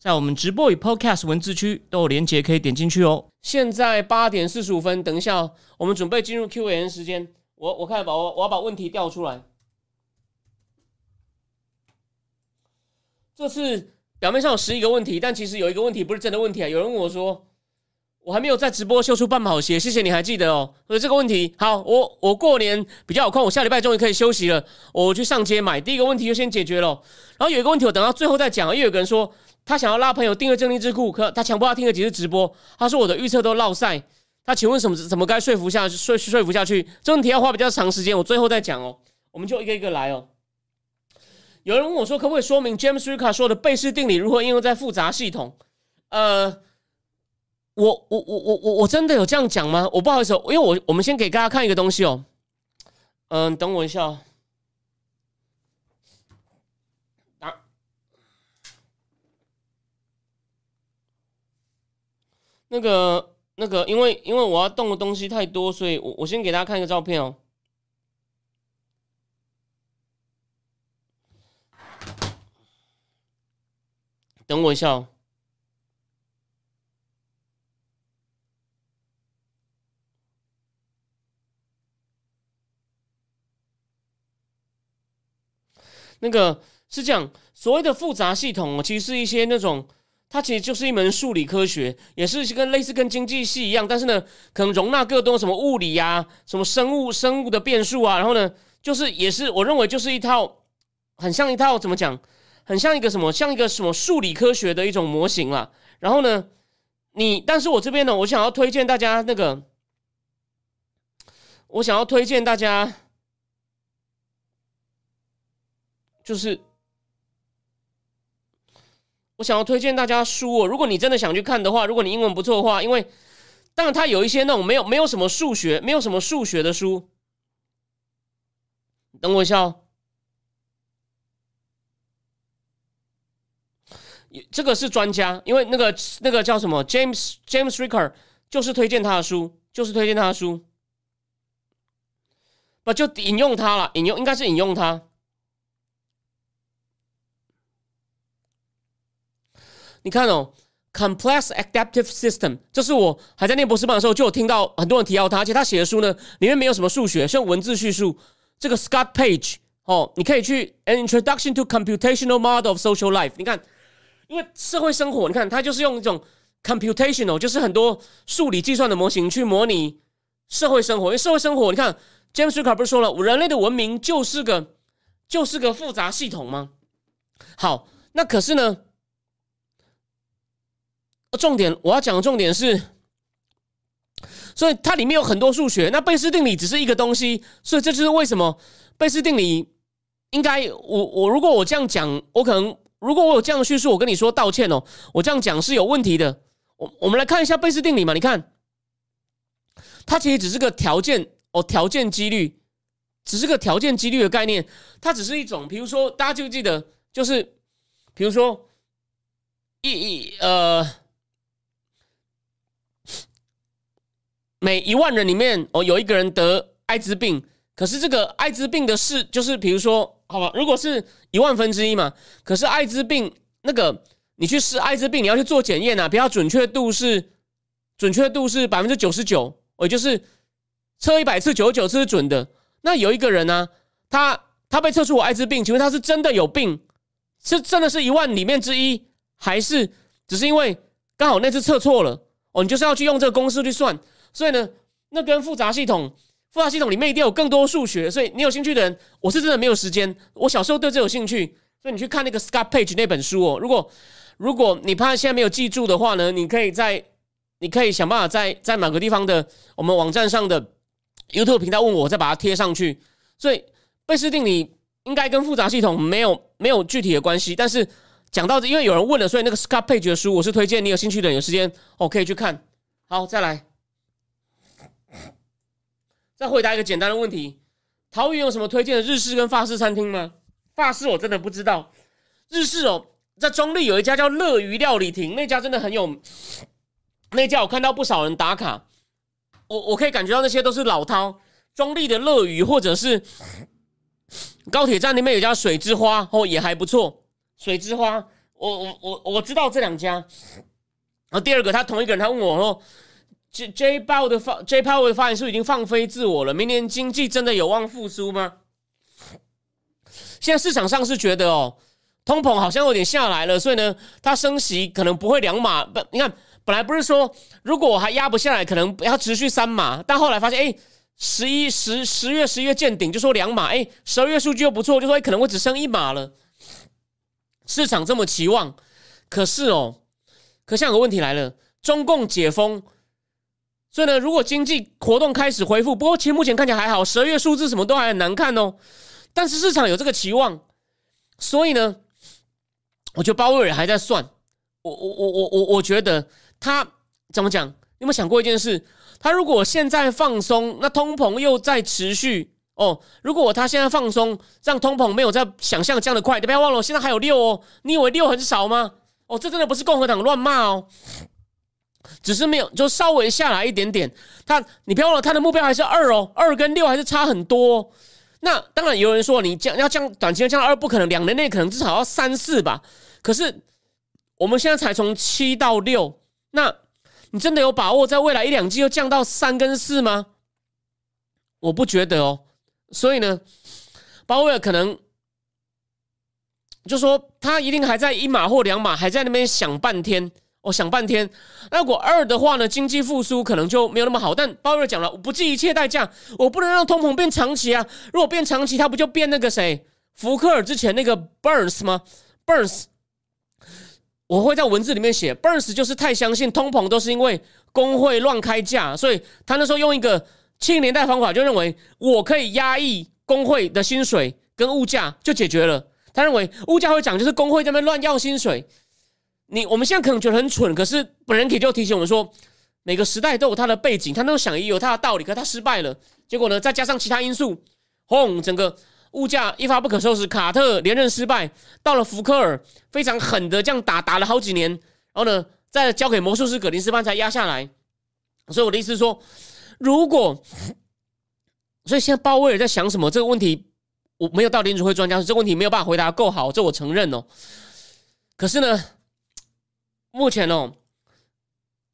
在我们直播与 Podcast 文字区都有连接，可以点进去哦。现在八点四十五分，等一下哦我们准备进入 Q&A 时间。我我看把我我要把问题调出来。这次表面上有十一个问题，但其实有一个问题不是真的问题啊。有人问我说，我还没有在直播秀出半跑鞋，谢谢你还记得哦。所以这个问题好，我我过年比较有空，我下礼拜终于可以休息了，我去上街买。第一个问题就先解决了，然后有一个问题我等到最后再讲，因为有个人说。他想要拉朋友订阅正定智库，可他强迫他听了几次直播。他说我的预测都落赛。他请问什么怎么该说服下说说服下去？这问题要花比较长时间，我最后再讲哦。我们就一个一个来哦。有人问我说，可不可以说明 James Ricka 说的贝氏定理如何应用在复杂系统？呃，我我我我我我真的有这样讲吗？我不好意思，因为我我们先给大家看一个东西哦。嗯，等我一下。那个、那个，因为因为我要动的东西太多，所以我我先给大家看一个照片哦。等我一下哦。那个是这样，所谓的复杂系统哦，其实是一些那种。它其实就是一门数理科学，也是跟类似跟经济系一样，但是呢，可能容纳更多什么物理呀、什么生物、生物的变数啊，然后呢，就是也是我认为就是一套很像一套怎么讲，很像一个什么，像一个什么数理科学的一种模型啦。然后呢，你，但是我这边呢，我想要推荐大家那个，我想要推荐大家，就是。我想要推荐大家书哦，如果你真的想去看的话，如果你英文不错的话，因为当然它有一些那种没有没有什么数学，没有什么数学的书。等我一下哦，这个是专家，因为那个那个叫什么 James James Ricker，就是推荐他的书，就是推荐他的书，不就引用他了，引用应该是引用他。你看哦，complex adaptive system，这是我还在念博士班的时候就有听到很多人提到它，而且他写的书呢里面没有什么数学，是用文字叙述。这个 Scott Page 哦，你可以去 An Introduction to Computational Model of Social Life。你看，因为社会生活，你看它就是用一种 computational，就是很多数理计算的模型去模拟社会生活。因为社会生活，你看 James Ricard 不是说了，人类的文明就是个就是个复杂系统吗？好，那可是呢？重点我要讲的重点是，所以它里面有很多数学。那贝氏定理只是一个东西，所以这就是为什么贝氏定理应该我我如果我这样讲，我可能如果我有这样的叙述，我跟你说道歉哦，我这样讲是有问题的。我我们来看一下贝氏定理嘛，你看，它其实只是个条件哦，条件几率只是个条件几率的概念，它只是一种，比如说大家记不记得，就是比如说一一呃。每一万人里面哦，有一个人得艾滋病，可是这个艾滋病的事就是，比如说，好吧，如果是一万分之一嘛，可是艾滋病那个你去试艾滋病，你要去做检验啊，比较准确度是准确度是百分之九十九，也就是测一百次九十九次是准的。那有一个人呢，他他被测出我艾滋病，请问他是真的有病，是真的是一万里面之一，还是只是因为刚好那次测错了？哦，你就是要去用这个公式去算。所以呢，那跟复杂系统，复杂系统里面一定有更多数学。所以你有兴趣的人，我是真的没有时间。我小时候对这有兴趣，所以你去看那个 Scott Page 那本书哦。如果如果你怕现在没有记住的话呢，你可以在你可以想办法在在某个地方的我们网站上的 YouTube 频道问我，再把它贴上去。所以贝氏定理应该跟复杂系统没有没有具体的关系。但是讲到这因为有人问了，所以那个 Scott Page 的书，我是推荐你有兴趣的人有时间哦可以去看。好，再来。再回答一个简单的问题：桃园有什么推荐的日式跟法式餐厅吗？法式我真的不知道，日式哦，在中立有一家叫乐鱼料理亭，那家真的很有，那家我看到不少人打卡，我我可以感觉到那些都是老饕。中立的乐鱼或者是高铁站那边有家水之花哦，也还不错。水之花，我我我我知道这两家。然后第二个，他同一个人，他问我说：“J J Power 的发 J Power 的发言是已经放飞自我了？明年经济真的有望复苏吗？”现在市场上是觉得哦，通膨好像有点下来了，所以呢，它升息可能不会两码。不，你看本来不是说如果还压不下来，可能要持续三码，但后来发现，哎，十一十十月十一月见顶，就说两码，哎，十二月数据又不错，就说可能会只剩一码了。市场这么期望，可是哦。可像有个问题来了，中共解封，所以呢，如果经济活动开始恢复，不过其实目前看起来还好，十二月数字什么都还很难看哦。但是市场有这个期望，所以呢，我觉得鲍威尔还在算。我我我我我我觉得他怎么讲？有没有想过一件事？他如果现在放松，那通膨又在持续哦。如果他现在放松，让通膨没有在想象这样的快，你不要忘了，现在还有六哦。你以为六很少吗？哦，这真的不是共和党乱骂哦，只是没有就稍微下来一点点。他，你不要忘了，他的目标还是二哦，二跟六还是差很多。那当然有人说你降要降短期内降到二不可能，两年内可能至少要三四吧。可是我们现在才从七到六，那你真的有把握在未来一两季又降到三跟四吗？我不觉得哦。所以呢，鲍威尔可能。就说他一定还在一码或两码，还在那边想半天，哦，想半天。那如果二的话呢？经济复苏可能就没有那么好。但鲍威尔讲了，我不计一切代价，我不能让通膨变长期啊！如果变长期，他不就变那个谁，福克尔之前那个 Burns 吗？Burns，我会在文字里面写，Burns 就是太相信通膨都是因为工会乱开价，所以他那时候用一个七零年代方法，就认为我可以压抑工会的薪水跟物价就解决了。他认为物价会涨，就是工会在那边乱要薪水。你我们现在可能觉得很蠢，可是本人可以就提醒我们说，每个时代都有它的背景，他那种想也有他的道理。可他失败了，结果呢，再加上其他因素，轰，整个物价一发不可收拾。卡特连任失败，到了福克尔非常狠的这样打，打了好几年，然后呢，再交给魔术师葛林斯潘才压下来。所以我的意思是说，如果，所以现在鲍威尔在想什么这个问题？我没有到联储会专家，这个问题没有办法回答够好，这我承认哦。可是呢，目前哦，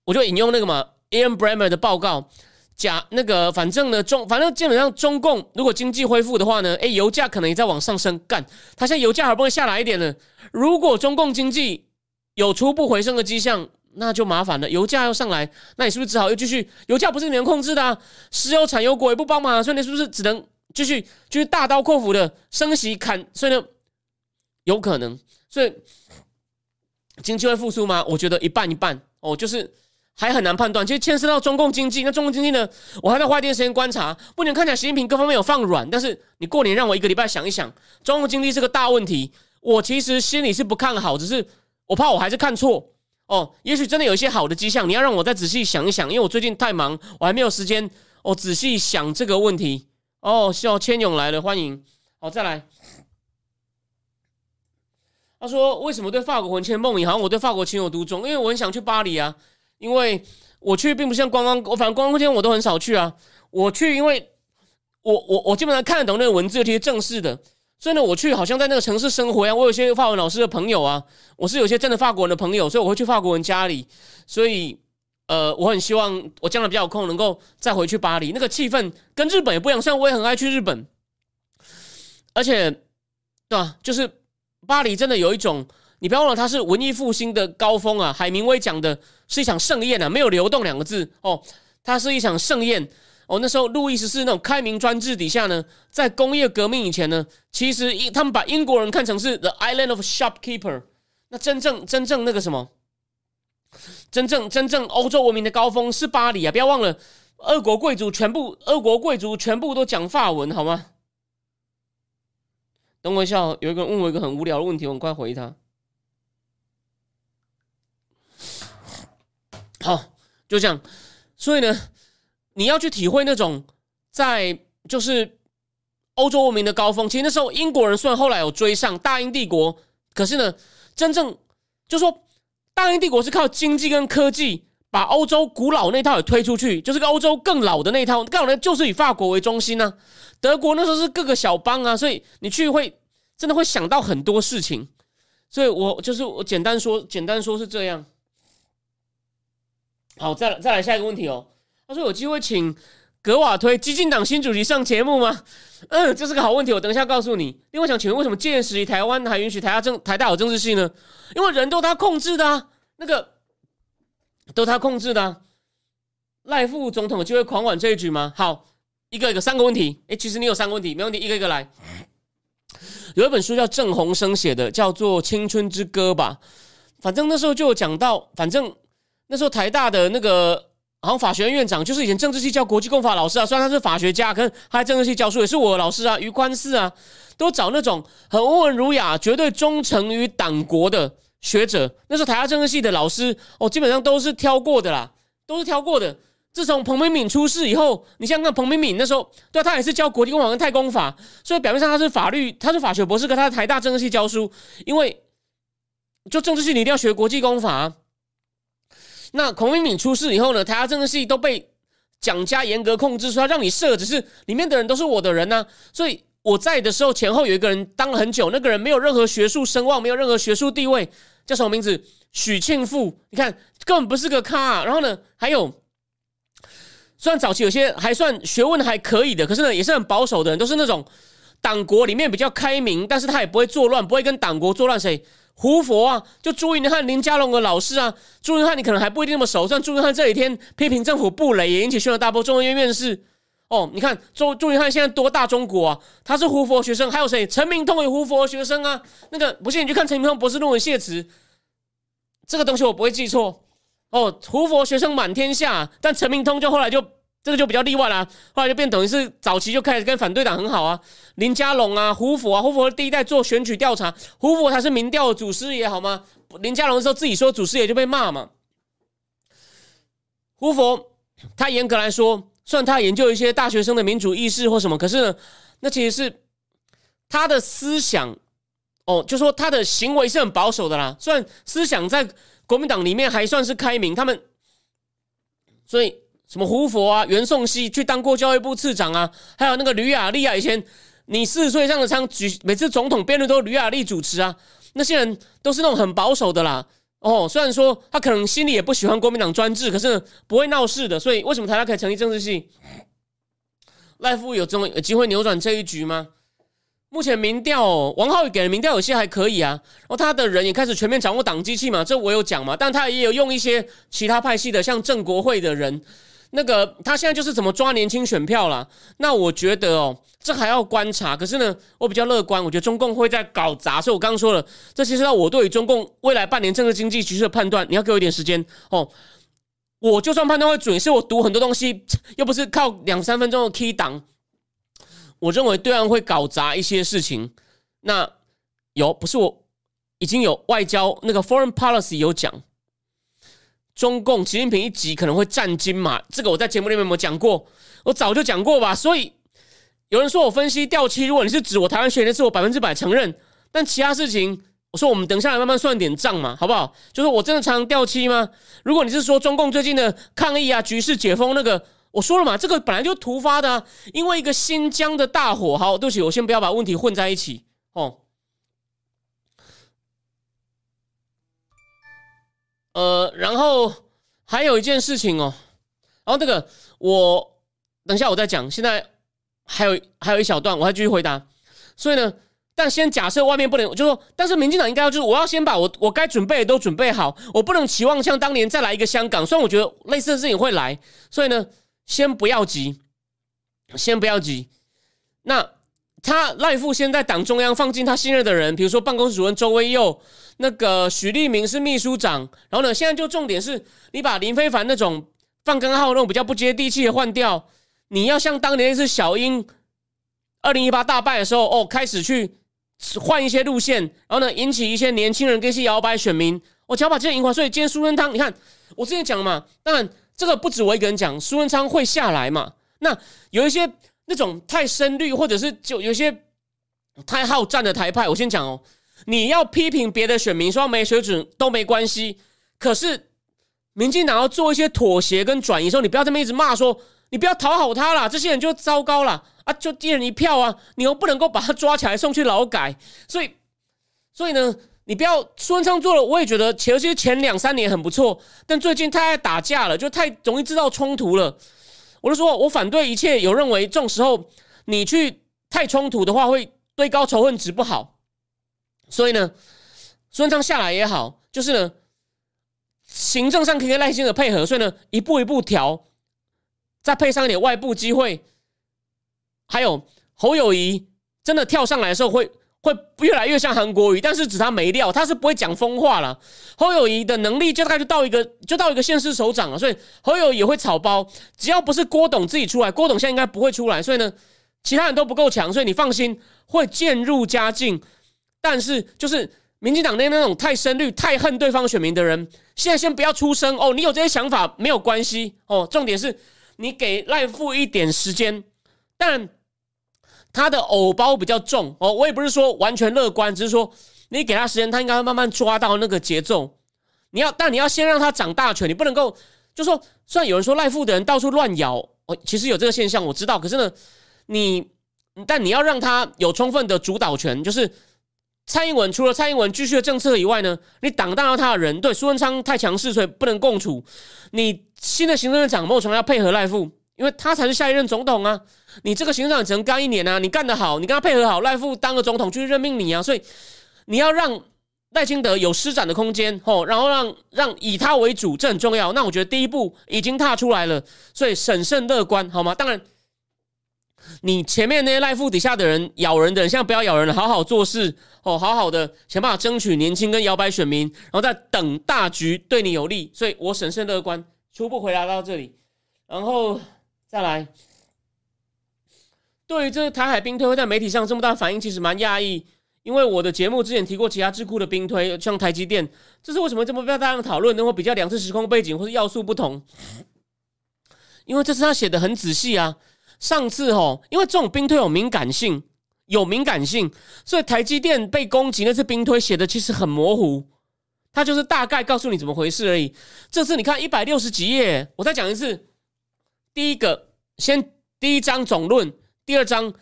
我就引用那个嘛，Ian Bremer 的报告，假那个反正呢中，反正基本上中共如果经济恢复的话呢，哎，油价可能也在往上升，干，它现在油价好不容易下来一点了，如果中共经济有初步回升的迹象，那就麻烦了，油价要上来，那你是不是只好又继续？油价不是你能控制的，啊，石油产油国也不帮忙，所以你是不是只能？继续就是大刀阔斧的升息砍，所以呢，有可能，所以经济会复苏吗？我觉得一半一半哦，就是还很难判断。其实牵涉到中共经济，那中共经济呢，我还在花一点时间观察。不能看起来习近平各方面有放软，但是你过年让我一个礼拜想一想，中共经济是个大问题。我其实心里是不看好，只是我怕我还是看错哦。也许真的有一些好的迹象，你要让我再仔细想一想，因为我最近太忙，我还没有时间哦仔细想这个问题。哦，笑千勇来了，欢迎。好，再来。他说：“为什么对法国魂牵梦萦？好像我对法国情有独钟，因为我很想去巴黎啊。因为我去并不像观光，我反正观光天我都很少去啊。我去，因为我我我基本上看得懂那个文字，这些正式的。所以呢，我去好像在那个城市生活一样。我有些法文老师的朋友啊，我是有些真的法国人的朋友，所以我会去法国人家里。所以。”呃，我很希望我将来比较有空，能够再回去巴黎。那个气氛跟日本也不一样，虽然我也很爱去日本，而且，对吧？就是巴黎真的有一种，你不要忘了，它是文艺复兴的高峰啊。海明威讲的是一场盛宴啊，没有流动两个字哦，它是一场盛宴哦。那时候路易十四那种开明专制底下呢，在工业革命以前呢，其实英他们把英国人看成是 the island of shopkeeper，那真正真正那个什么？真正真正欧洲文明的高峰是巴黎啊！不要忘了，俄国贵族全部，俄国贵族全部都讲法文，好吗？等我一下，有一个人问我一个很无聊的问题，我很快回他。好，就这样。所以呢，你要去体会那种在就是欧洲文明的高峰。其实那时候英国人虽然后来有追上大英帝国，可是呢，真正就说大英帝国是靠经济跟科技把欧洲古老那套也推出去，就是个欧洲更老的那套，更老的就是以法国为中心呢。德国那时候是各个小邦啊，所以你去会真的会想到很多事情。所以我就是我简单说，简单说是这样。好，再来再来下一个问题哦。他说有机会请格瓦推激进党新主席上节目吗？嗯，这是个好问题，我等一下告诉你。另外想请问，为什么建时台湾还允许台大政台大有政治系呢？因为人都他控制的啊，那个都他控制的。赖副总统有机会狂挽这一局吗？好，一个一个三个问题。哎，其实你有三个问题，没问题，一个一个来。有一本书叫郑鸿生写的，叫做《青春之歌》吧。反正那时候就有讲到，反正。那时候台大的那个好像法学院院长，就是以前政治系教国际公法老师啊，虽然他是法学家，可是他在政治系教书，也是我的老师啊。余宽四啊，都找那种很温文儒雅、绝对忠诚于党国的学者。那时候台大政治系的老师哦，基本上都是挑过的啦，都是挑过的。自从彭明敏出事以后，你像看彭明敏那时候，对，他也是教国际公法跟太公法，所以表面上他是法律，他是法学博士，可他在台大政治系教书，因为就政治系你一定要学国际公法。那孔明敏出事以后呢？台下政治系都被蒋家严格控制，说要让你设，只是里面的人都是我的人呢。所以我在的时候，前后有一个人当了很久，那个人没有任何学术声望，没有任何学术地位，叫什么名字？许庆富。你看，根本不是个咖。然后呢，还有，虽然早期有些还算学问还可以的，可是呢，也是很保守的人，都是那种党国里面比较开明，但是他也不会作乱，不会跟党国作乱。谁？胡佛啊，就朱云汉、林佳龙的老师啊，朱云汉你可能还不一定那么熟，像朱云汉这几天批评政府不雷，也引起轩然大波。中央院院士哦，你看周周云汉现在多大中国啊？他是胡佛学生，还有谁？陈明通也胡佛学生啊。那个不信你去看陈明通博士论文谢词，这个东西我不会记错哦。胡佛学生满天下，但陈明通就后来就。这个就比较例外啦，后来就变等于是早期就开始跟反对党很好啊，林佳龙啊、胡佛啊，胡佛第一代做选举调查，胡佛才是民调的祖师爷好吗？林佳龙的时候自己说祖师爷就被骂嘛。胡佛他严格来说，算他研究一些大学生的民主意识或什么，可是呢，那其实是他的思想哦，就说他的行为是很保守的啦。虽然思想在国民党里面还算是开明，他们所以。什么胡佛啊，袁颂熙去当过教育部次长啊，还有那个吕雅丽啊，以前你四十岁上的场举每次总统辩论都吕雅丽主持啊，那些人都是那种很保守的啦。哦，虽然说他可能心里也不喜欢国民党专制，可是不会闹事的。所以为什么台大可以成立政治系？赖夫有这种有机会扭转这一局吗？目前民调，王浩宇给的民调有些还可以啊，然后他的人也开始全面掌握党机器嘛，这我有讲嘛，但他也有用一些其他派系的，像郑国会的人。那个他现在就是怎么抓年轻选票了？那我觉得哦，这还要观察。可是呢，我比较乐观，我觉得中共会在搞砸。所以我刚刚说了，这其实要我对于中共未来半年政治经济局势的判断，你要给我一点时间哦。我就算判断会准，是我读很多东西，又不是靠两三分钟的 key 档。我认为对岸会搞砸一些事情。那有不是我已经有外交那个 foreign policy 有讲。中共习近平一急可能会战金嘛，这个我在节目里面有没有讲过？我早就讲过吧。所以有人说我分析掉期，如果你是指我台湾学的是我百分之百承认。但其他事情，我说我们等下来慢慢算点账嘛，好不好？就是我真的常常掉期吗？如果你是说中共最近的抗议啊、局势解封那个，我说了嘛，这个本来就突发的，因为一个新疆的大火。好，对不起，我先不要把问题混在一起哦。呃，然后还有一件事情哦，然后这个我等一下我再讲。现在还有还有一小段，我还继续回答。所以呢，但先假设外面不能，就说，但是民进党应该要就是，我要先把我我该准备的都准备好，我不能期望像当年再来一个香港。虽然我觉得类似的事情会来，所以呢，先不要急，先不要急。那他赖富先在党中央放进他信任的人，比如说办公室主任周威佑。那个许立明是秘书长，然后呢，现在就重点是你把林非凡那种放根号那种比较不接地气的换掉，你要像当年那次小英二零一八大败的时候，哦，开始去换一些路线，然后呢，引起一些年轻人跟一些摇摆选民，我只要把这些赢回所以今天苏贞昌，你看我之前讲嘛，当然这个不止我一个人讲，苏贞昌会下来嘛，那有一些那种太深绿，或者是就有些太好战的台派，我先讲哦，你要批评别的选民说没水准都没关系，可是民进党要做一些妥协跟转移时候，你不要这么一直骂说，你不要讨好他啦，这些人就糟糕了啊，就低人一票啊，你又不能够把他抓起来送去劳改，所以，所以呢。你不要苏文昌做了，我也觉得其实前两三年很不错，但最近太爱打架了，就太容易制造冲突了。我就说我反对一切有认为这种时候你去太冲突的话会堆高仇恨值不好。所以呢，孙文昌下来也好，就是呢，行政上可以跟赖清德配合，所以呢一步一步调，再配上一点外部机会，还有侯友谊真的跳上来的时候会。会越来越像韩国瑜，但是指他没料，他是不会讲疯话了。侯友谊的能力就大概就到一个就到一个县市首长了，所以侯友也会草包。只要不是郭董自己出来，郭董现在应该不会出来，所以呢，其他人都不够强，所以你放心，会渐入佳境。但是就是民进党内那种太深绿、太恨对方选民的人，现在先不要出声哦。你有这些想法没有关系哦，重点是你给赖富一点时间，但。他的偶包比较重哦，我也不是说完全乐观，只是说你给他时间，他应该会慢慢抓到那个节奏。你要，但你要先让他长大权，你不能够就说，虽然有人说赖富的人到处乱咬，哦，其实有这个现象，我知道。可是呢，你但你要让他有充分的主导权，就是蔡英文除了蔡英文继续的政策以外呢，你挡到他的人，对苏文昌太强势，所以不能共处。你新的行政院长莫从要配合赖富，因为他才是下一任总统啊。你这个行政长只能干一年啊！你干得好，你跟他配合好，赖富当个总统就任命你啊！所以你要让赖清德有施展的空间，吼，然后让让以他为主，这很重要。那我觉得第一步已经踏出来了，所以审慎乐观，好吗？当然，你前面那些赖富底下的人咬人的人，现在不要咬人了，好好做事哦，好好的想办法争取年轻跟摇摆选民，然后再等大局对你有利。所以我审慎乐观，初步回答到这里，然后再来。对于这台海兵推会在媒体上这么大反应，其实蛮讶异。因为我的节目之前提过其他智库的兵推，像台积电，这是为什么这么被大量讨论？能够比较两次时空背景或者要素不同？因为这次他写的很仔细啊。上次哦，因为这种兵推有敏感性，有敏感性，所以台积电被攻击那次兵推写的其实很模糊，他就是大概告诉你怎么回事而已。这次你看一百六十几页，我再讲一次。第一个，先第一章总论。第二章，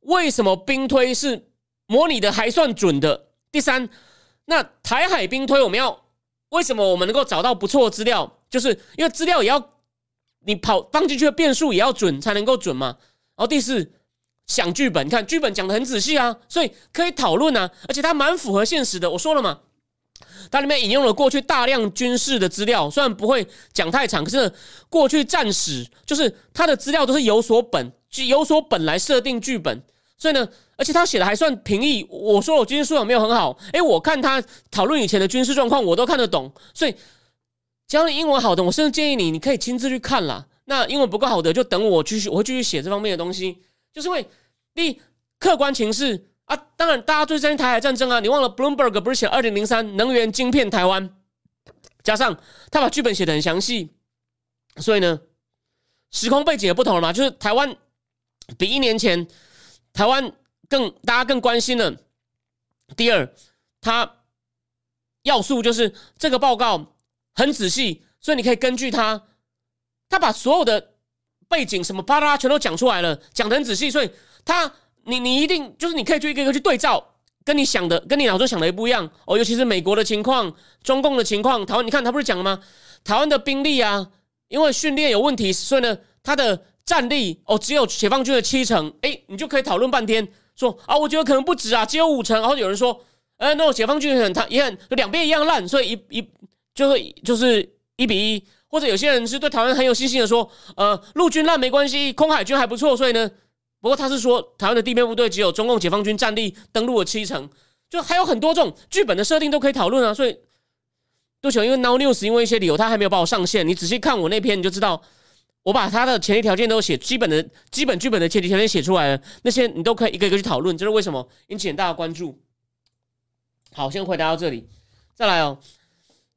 为什么兵推是模拟的还算准的？第三，那台海兵推我们要为什么我们能够找到不错的资料？就是因为资料也要你跑放进去的变数也要准才能够准嘛。然后第四，想剧本，你看剧本讲的很仔细啊，所以可以讨论啊，而且它蛮符合现实的。我说了嘛，它里面引用了过去大量军事的资料，虽然不会讲太长，可是过去战史就是它的资料都是有所本。就有所本来设定剧本，所以呢，而且他写的还算平易。我说我军事素养没有很好，诶，我看他讨论以前的军事状况，我都看得懂。所以，只要你英文好的，我甚至建议你，你可以亲自去看啦。那英文不够好的，就等我继续，我会继续写这方面的东西。就是因为第客观情势啊，当然大家最担心台海战争啊，你忘了 Bloomberg 不是写二零零三能源晶片台湾，加上他把剧本写的很详细，所以呢，时空背景也不同了嘛，就是台湾。比一年前，台湾更大家更关心了。第二，它要素就是这个报告很仔细，所以你可以根据他，他把所有的背景什么巴拉全都讲出来了，讲的很仔细，所以他你你一定就是你可以去一个一个去对照，跟你想的跟你脑中想的也不一样哦。尤其是美国的情况、中共的情况、台湾，你看他不是讲了吗？台湾的兵力啊，因为训练有问题，所以呢，他的。战力哦，只有解放军的七成，哎，你就可以讨论半天，说啊，我觉得可能不止啊，只有五成。然后有人说，呃，那解放军很他也很两边一样烂，所以一一就会就是一比一。或者有些人是对台湾很有信心的说，呃，陆军烂没关系，空海军还不错，所以呢，不过他是说台湾的地面部队只有中共解放军战力登陆了七成，就还有很多这种剧本的设定都可以讨论啊。所以，不起，因为 Now News 因为一些理由他还没有把我上线，你仔细看我那篇你就知道。我把他的前提条件都写基本的基本剧本的前提条件写出来了，那些你都可以一个一个去讨论，这是为什么引起很大的关注。好，先回答到这里，再来哦。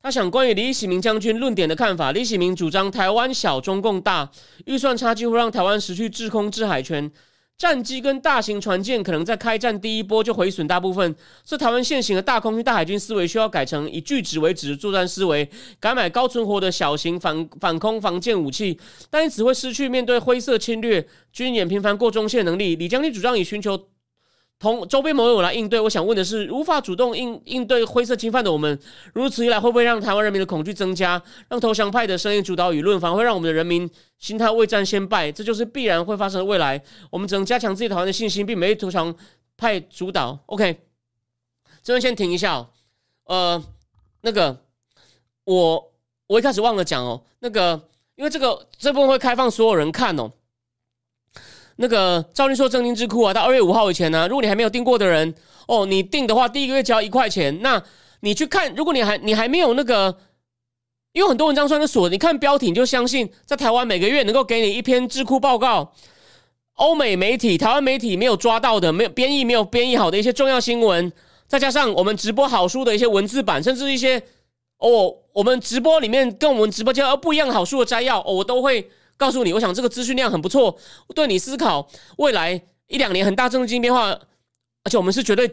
他想关于李喜明将军论点的看法。李喜明主张台湾小，中共大，预算差几乎让台湾失去制空制海权。战机跟大型船舰可能在开战第一波就毁损大部分，是台湾现行的大空军、大海军思维需要改成以拒止为止的作战思维，改买高存活的小型反反空防舰武器，但因此会失去面对灰色侵略、军演频繁过中线能力。李将军主张以寻求。同周边盟友来应对，我想问的是，无法主动应应对灰色侵犯的我们，如此一来，会不会让台湾人民的恐惧增加，让投降派的声音主导舆论，反而会让我们的人民心态未战先败？这就是必然会发生的未来。我们只能加强自己台湾的信心，并没投降派主导。OK，这边先停一下哦。呃，那个我我一开始忘了讲哦，那个因为这个这部分会开放所有人看哦。那个赵律说正金智库啊，到二月五号以前呢，如果你还没有订过的人哦，你订的话，第一个月交一块钱。那你去看，如果你还你还没有那个，因为很多文章算是锁，你看标题你就相信，在台湾每个月能够给你一篇智库报告，欧美媒体、台湾媒体没有抓到的、没有编译、没有编译好的一些重要新闻，再加上我们直播好书的一些文字版，甚至一些哦，我们直播里面跟我们直播间不一样好书的摘要，哦，我都会。告诉你，我想这个资讯量很不错，对你思考未来一两年很大政治经济变化，而且我们是绝对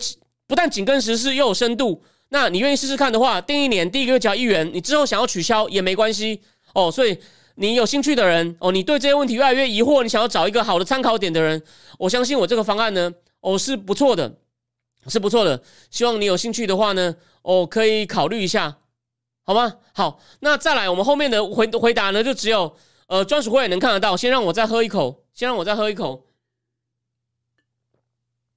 不但紧跟时事又有深度。那你愿意试试看的话，订一年第一个月交一元，你之后想要取消也没关系哦。所以你有兴趣的人哦，你对这些问题越来越疑惑，你想要找一个好的参考点的人，我相信我这个方案呢，哦是不错的，是不错的。希望你有兴趣的话呢，哦可以考虑一下，好吗？好，那再来我们后面的回回答呢，就只有。呃，专属会员能看得到。先让我再喝一口，先让我再喝一口。